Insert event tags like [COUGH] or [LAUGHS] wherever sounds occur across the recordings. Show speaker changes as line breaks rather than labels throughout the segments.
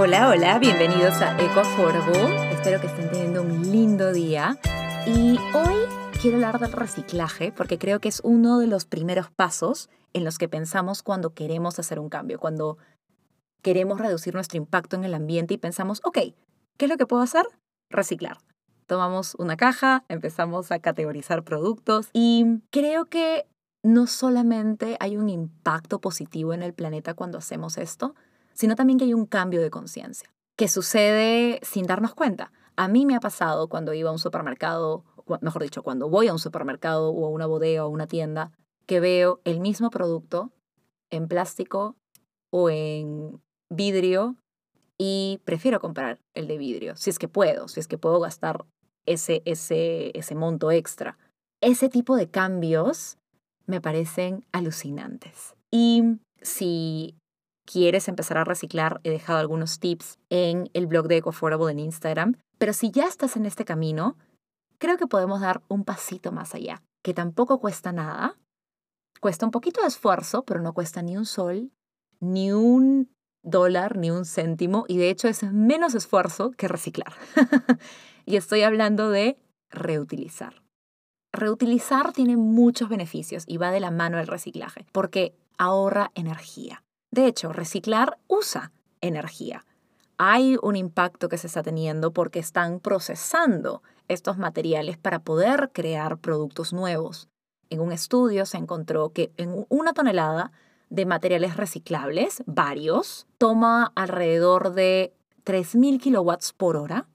Hola, hola, bienvenidos a Eco Affordable. Espero que estén teniendo un lindo día. Y hoy quiero hablar del reciclaje porque creo que es uno de los primeros pasos en los que pensamos cuando queremos hacer un cambio, cuando queremos reducir nuestro impacto en el ambiente y pensamos, ok, ¿qué es lo que puedo hacer? Reciclar. Tomamos una caja, empezamos a categorizar productos y creo que no solamente hay un impacto positivo en el planeta cuando hacemos esto, sino también que hay un cambio de conciencia, que sucede sin darnos cuenta. A mí me ha pasado cuando iba a un supermercado, mejor dicho, cuando voy a un supermercado o a una bodega o una tienda, que veo el mismo producto en plástico o en vidrio y prefiero comprar el de vidrio, si es que puedo, si es que puedo gastar ese, ese, ese monto extra. Ese tipo de cambios me parecen alucinantes. Y si quieres empezar a reciclar, he dejado algunos tips en el blog de EcoAffordable en Instagram. Pero si ya estás en este camino, creo que podemos dar un pasito más allá, que tampoco cuesta nada. Cuesta un poquito de esfuerzo, pero no cuesta ni un sol, ni un dólar, ni un céntimo, y de hecho es menos esfuerzo que reciclar. [LAUGHS] y estoy hablando de reutilizar. Reutilizar tiene muchos beneficios y va de la mano del reciclaje, porque ahorra energía. De hecho, reciclar usa energía. Hay un impacto que se está teniendo porque están procesando estos materiales para poder crear productos nuevos. En un estudio se encontró que en una tonelada de materiales reciclables, varios, toma alrededor de 3.000 kilowatts por hora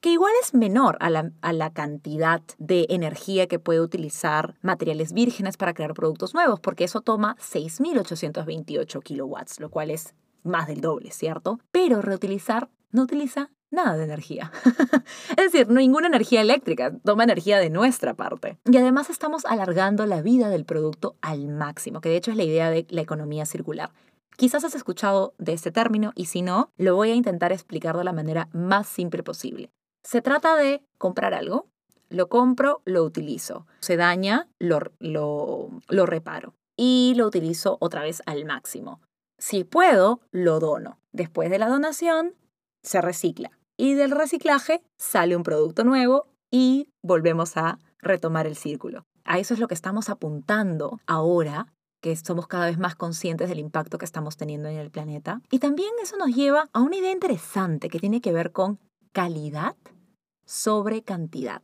que igual es menor a la, cantidad de energía que puede utilizar materiales vírgenes para crear productos nuevos, porque eso toma 6.828 kilowatts, lo cual es más del doble, ¿cierto? Pero reutilizar no utiliza nada de energía. [LAUGHS] es decir, ninguna energía eléctrica, toma energía de nuestra parte. Y además estamos alargando la vida del producto al máximo, que de hecho es la idea de la economía circular. Quizás has escuchado de este término y si no, lo voy a intentar explicar de la manera más simple posible. Se trata de comprar algo, lo compro, lo utilizo. Se daña, lo, lo, reparo. Y lo utilizo otra vez al máximo. Si puedo, lo dono. Después de la donación, se recicla. Y del reciclaje sale un producto nuevo y volvemos a retomar el círculo. A eso es lo que estamos apuntando ahora que somos cada vez más conscientes del impacto que estamos teniendo en el planeta. Y también eso nos lleva a una idea interesante que tiene que ver con calidad sobre cantidad,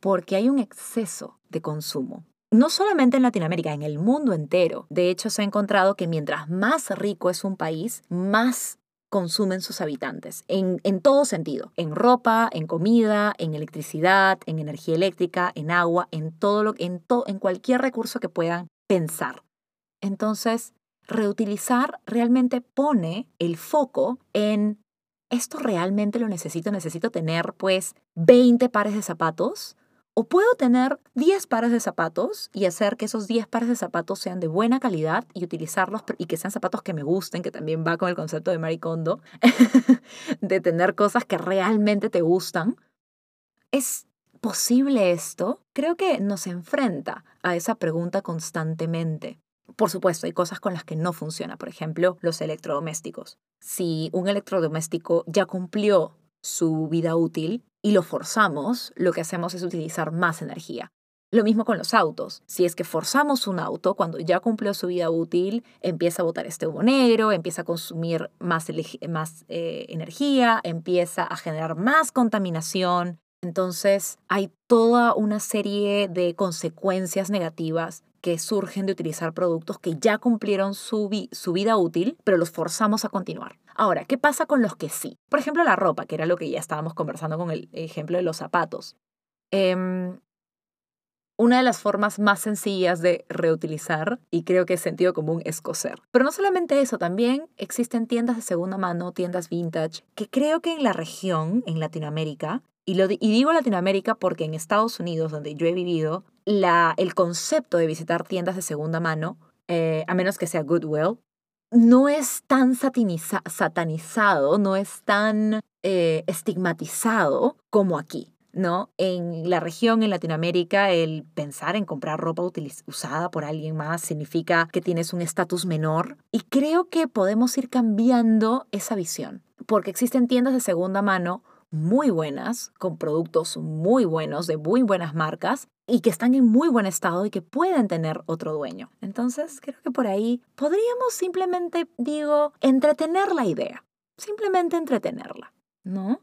porque hay un exceso de consumo. No solamente en Latinoamérica, en el mundo entero. De hecho, se ha encontrado que mientras más rico es un país, más consumen sus habitantes, en, todo sentido, en ropa, en comida, en electricidad, en energía eléctrica, en agua, en todo lo en, en cualquier recurso que puedan pensar. Entonces, reutilizar realmente pone el foco en ¿esto realmente lo necesito? ¿Necesito tener pues 20 pares de zapatos? ¿O puedo tener 10 pares de zapatos y hacer que esos 10 pares de zapatos sean de buena calidad y utilizarlos y que sean zapatos que me gusten, que también va con el concepto de Maricondo, [LAUGHS] de tener cosas que realmente te gustan? ¿Es posible esto? Creo que nos enfrenta a esa pregunta constantemente. Por supuesto, hay cosas con las que no funciona, por ejemplo, los electrodomésticos. Si un electrodoméstico ya cumplió su vida útil y lo forzamos, lo que hacemos es utilizar más energía. Lo mismo con los autos. Si es que forzamos un auto, cuando ya cumplió su vida útil, empieza a botar este humo negro, empieza a consumir más, eh, energía, empieza a generar más contaminación. Entonces hay toda una serie de consecuencias negativas que surgen de utilizar productos que ya cumplieron su, vida útil, pero los forzamos a continuar. Ahora, ¿qué pasa con los que sí? Por ejemplo, la ropa, que era lo que ya estábamos conversando con el ejemplo de los zapatos. Em, una de las formas más sencillas de reutilizar, y creo que es sentido común, es coser. Pero no solamente eso, también existen tiendas de segunda mano, tiendas vintage, que creo que en la región, en Latinoamérica, y, lo, y digo Latinoamérica porque en Estados Unidos, donde yo he vivido, la, el concepto de visitar tiendas de segunda mano, eh, a menos que sea Goodwill, no es tan satanizado, no es tan eh, estigmatizado como aquí. ¿no? En la región, en Latinoamérica, el pensar en comprar ropa usada por alguien más significa que tienes un estatus menor. Y creo que podemos ir cambiando esa visión. porque existen tiendas de segunda mano muy buenas, con productos muy buenos, de muy buenas marcas, y que están en muy buen estado y que pueden tener otro dueño. Entonces, creo que por ahí podríamos simplemente, digo, entretener la idea. Simplemente entretenerla, ¿no?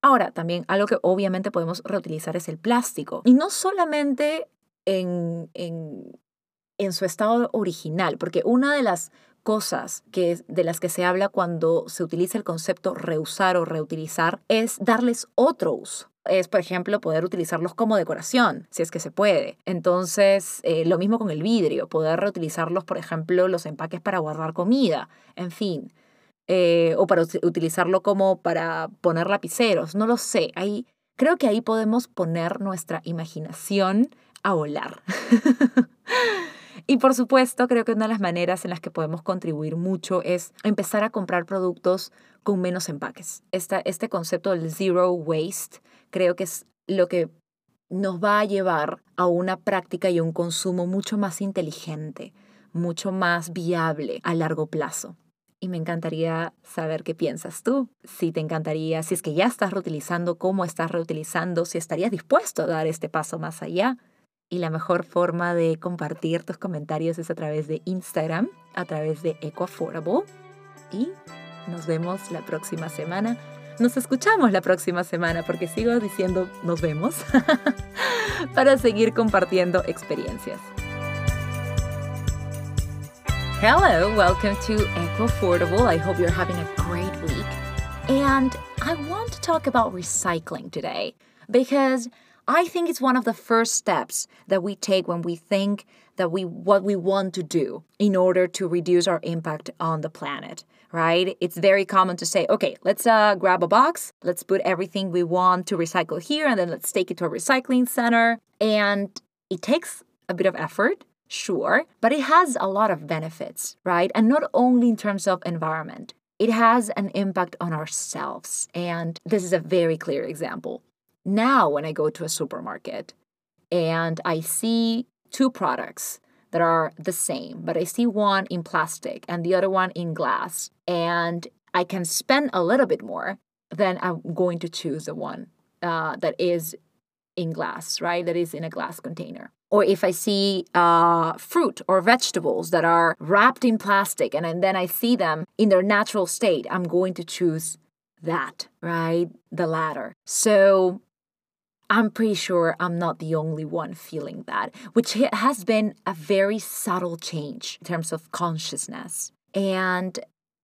Ahora, también algo que obviamente podemos reutilizar es el plástico. Y no solamente en, en, en su estado original, porque una de las cosas que, de las que se habla cuando se utiliza el concepto reusar o reutilizar es darles otro uso. Es, por ejemplo, poder utilizarlos como decoración, si es que se puede. Entonces, eh, lo mismo con el vidrio, poder reutilizarlos, por ejemplo, los empaques para guardar comida, en fin. Eh, o para utilizarlo como para poner lapiceros, no lo sé. Ahí, creo que ahí podemos poner nuestra imaginación a volar. [LAUGHS] Y por supuesto, creo que una de las maneras en las que podemos contribuir mucho es empezar a comprar productos con menos empaques. este concepto del zero waste creo que es lo que nos va a llevar a una práctica y un consumo mucho más inteligente, mucho más viable a largo plazo. Y me encantaría saber qué piensas tú, si te encantaría, si es que ya estás reutilizando, cómo estás reutilizando, si estarías dispuesto a dar este paso más allá y la mejor forma de compartir tus comentarios es a través de Instagram, a través de EcoAffordable. Y nos vemos la próxima semana. Nos escuchamos la próxima semana porque sigo diciendo nos vemos [LAUGHS] para seguir compartiendo experiencias. Hello, welcome to EcoAffordable. I hope you're having a great week. And I want to talk about recycling today because I think it's one of the first steps that we take when we think that we what we want to do in order to reduce our impact on the planet, right? It's very common to say, okay, let's uh, grab a box, let's put everything we want to recycle here, and then let's take it to a recycling center. And it takes a bit of effort, sure, but it has a lot of benefits, right? And not only in terms of environment. It has an impact on ourselves. And this is a very clear example. Now, when I go to a supermarket and I see two products that are the same, but I see one in plastic and the other one in glass, and I can spend a little bit more, then I'm going to choose the one uh, that is in glass, right? That is in a glass container. Or if I see uh, fruit or vegetables that are wrapped in plastic and, and then I see them in their natural state, I'm going to choose that, right? The latter. So I'm pretty sure I'm not the only one feeling that, which has been a very subtle change in terms of consciousness. And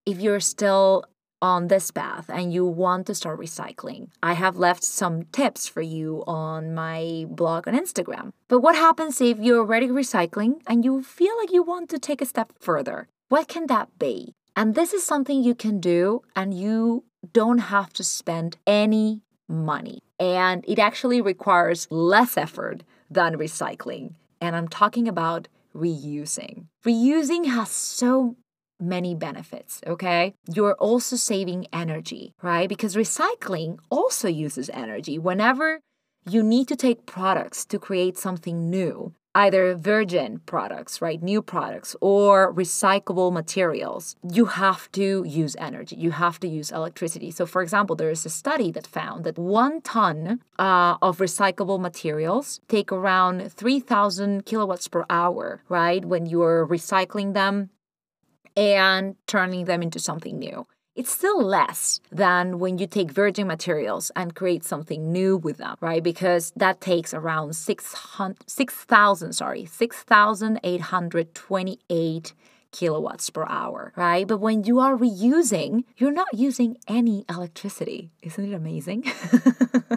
if you're still on this path and you want to start recycling, I have left some tips for you on my blog on Instagram. But what happens if you're already recycling and you feel like you want to take a step further? What can that be? And this is something you can do, and you don't have to spend any money. And it actually requires less effort than recycling. And I'm talking about reusing. Reusing has so many benefits, okay? You're also saving energy, right? Because recycling also uses energy. Whenever you need to take products to create something new, either virgin products, right, new products, or recyclable materials, you have to use energy. You have to use electricity. So, for example, there is a study that found that one ton uh, of recyclable materials take around 3,000 kilowatts per hour, right, when you're recycling them and turning them into something new it's still less than when you take virgin materials and create something new with them, right? Because that takes around 6,000, 6, sorry, 6,828 kilowatts per hour, right? But when you are reusing, you're not using any electricity. Isn't it amazing?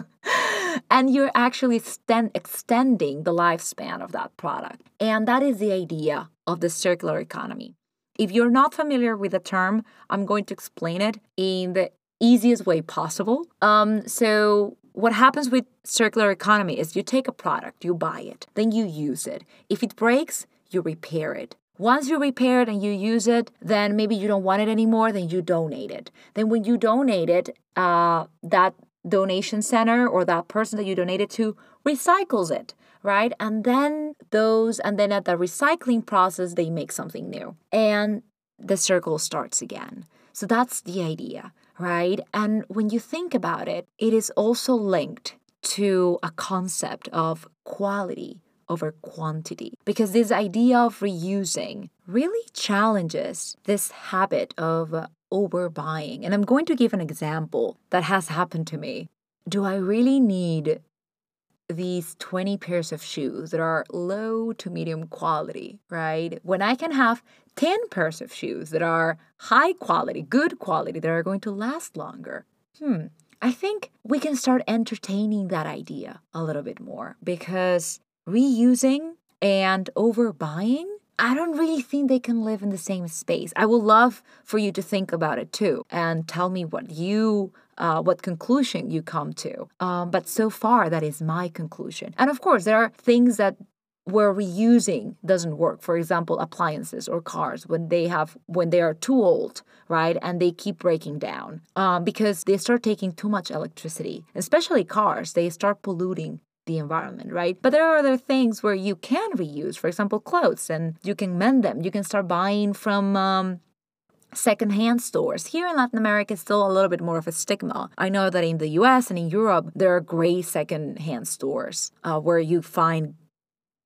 [LAUGHS] and you're actually extend, extending the lifespan of that product. And that is the idea of the circular economy. If you're not familiar with the term, I'm going to explain it in the easiest way possible. Um, so, what happens with circular economy is you take a product, you buy it, then you use it. If it breaks, you repair it. Once you repair it and you use it, then maybe you don't want it anymore, then you donate it. Then when you donate it, uh, that donation center or that person that you donated to recycles it right? And then those, and then at the recycling process, they make something new. And the circle starts again. So that's the idea, right? And when you think about it, it is also linked to a concept of quality over quantity because this idea of reusing really challenges this habit of overbuying. And I'm going to give an example that has happened to me. Do I really need these 20 pairs of shoes that are low to medium quality, right? When I can have 10 pairs of shoes that are high quality, good quality, that are going to last longer. Hmm. I think we can start entertaining that idea a little bit more because reusing and overbuying, I don't really think they can live in the same space. I would love for you to think about it too and tell me what you uh, what conclusion you come to. Um, but so far, that is my conclusion. And of course, there are things that where reusing doesn't work for example appliances or cars when they have when they are too old right and they keep breaking down um, because they start taking too much electricity especially cars they start polluting the environment, right? But there are other things where you can reuse, for example, clothes, and you can mend them. You can start buying from um, secondhand stores. Here in Latin America, it's still a little bit more of a stigma. I know that in the US and in Europe, there are great secondhand stores uh, where you find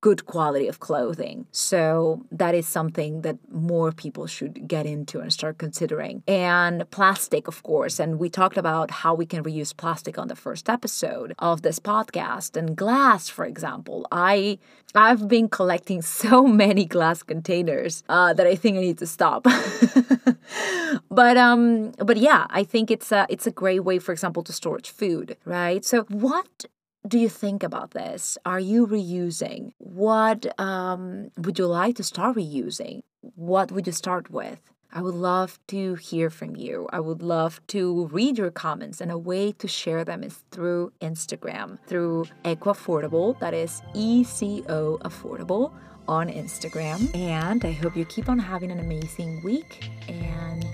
good quality of clothing. So that is something that more people should get into and start considering. And plastic, of course. And we talked about how we can reuse plastic on the first episode of this podcast. And glass, for example. I I've been collecting [LAUGHS] so many glass containers uh, that I think I need to stop. [LAUGHS] but um, but yeah, I think it's a it's a great way, for example, to storage food, right? So what do you think about this? Are you reusing? What um, would you like to start reusing? What would you start with? I would love to hear from you. I would love to read your comments, and a way to share them is through Instagram, through Eco Affordable, that is E C O Affordable on Instagram. And I hope you keep on having an amazing week, and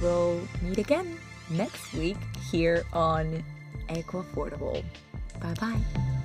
we'll meet again next week here on Eco 拜拜。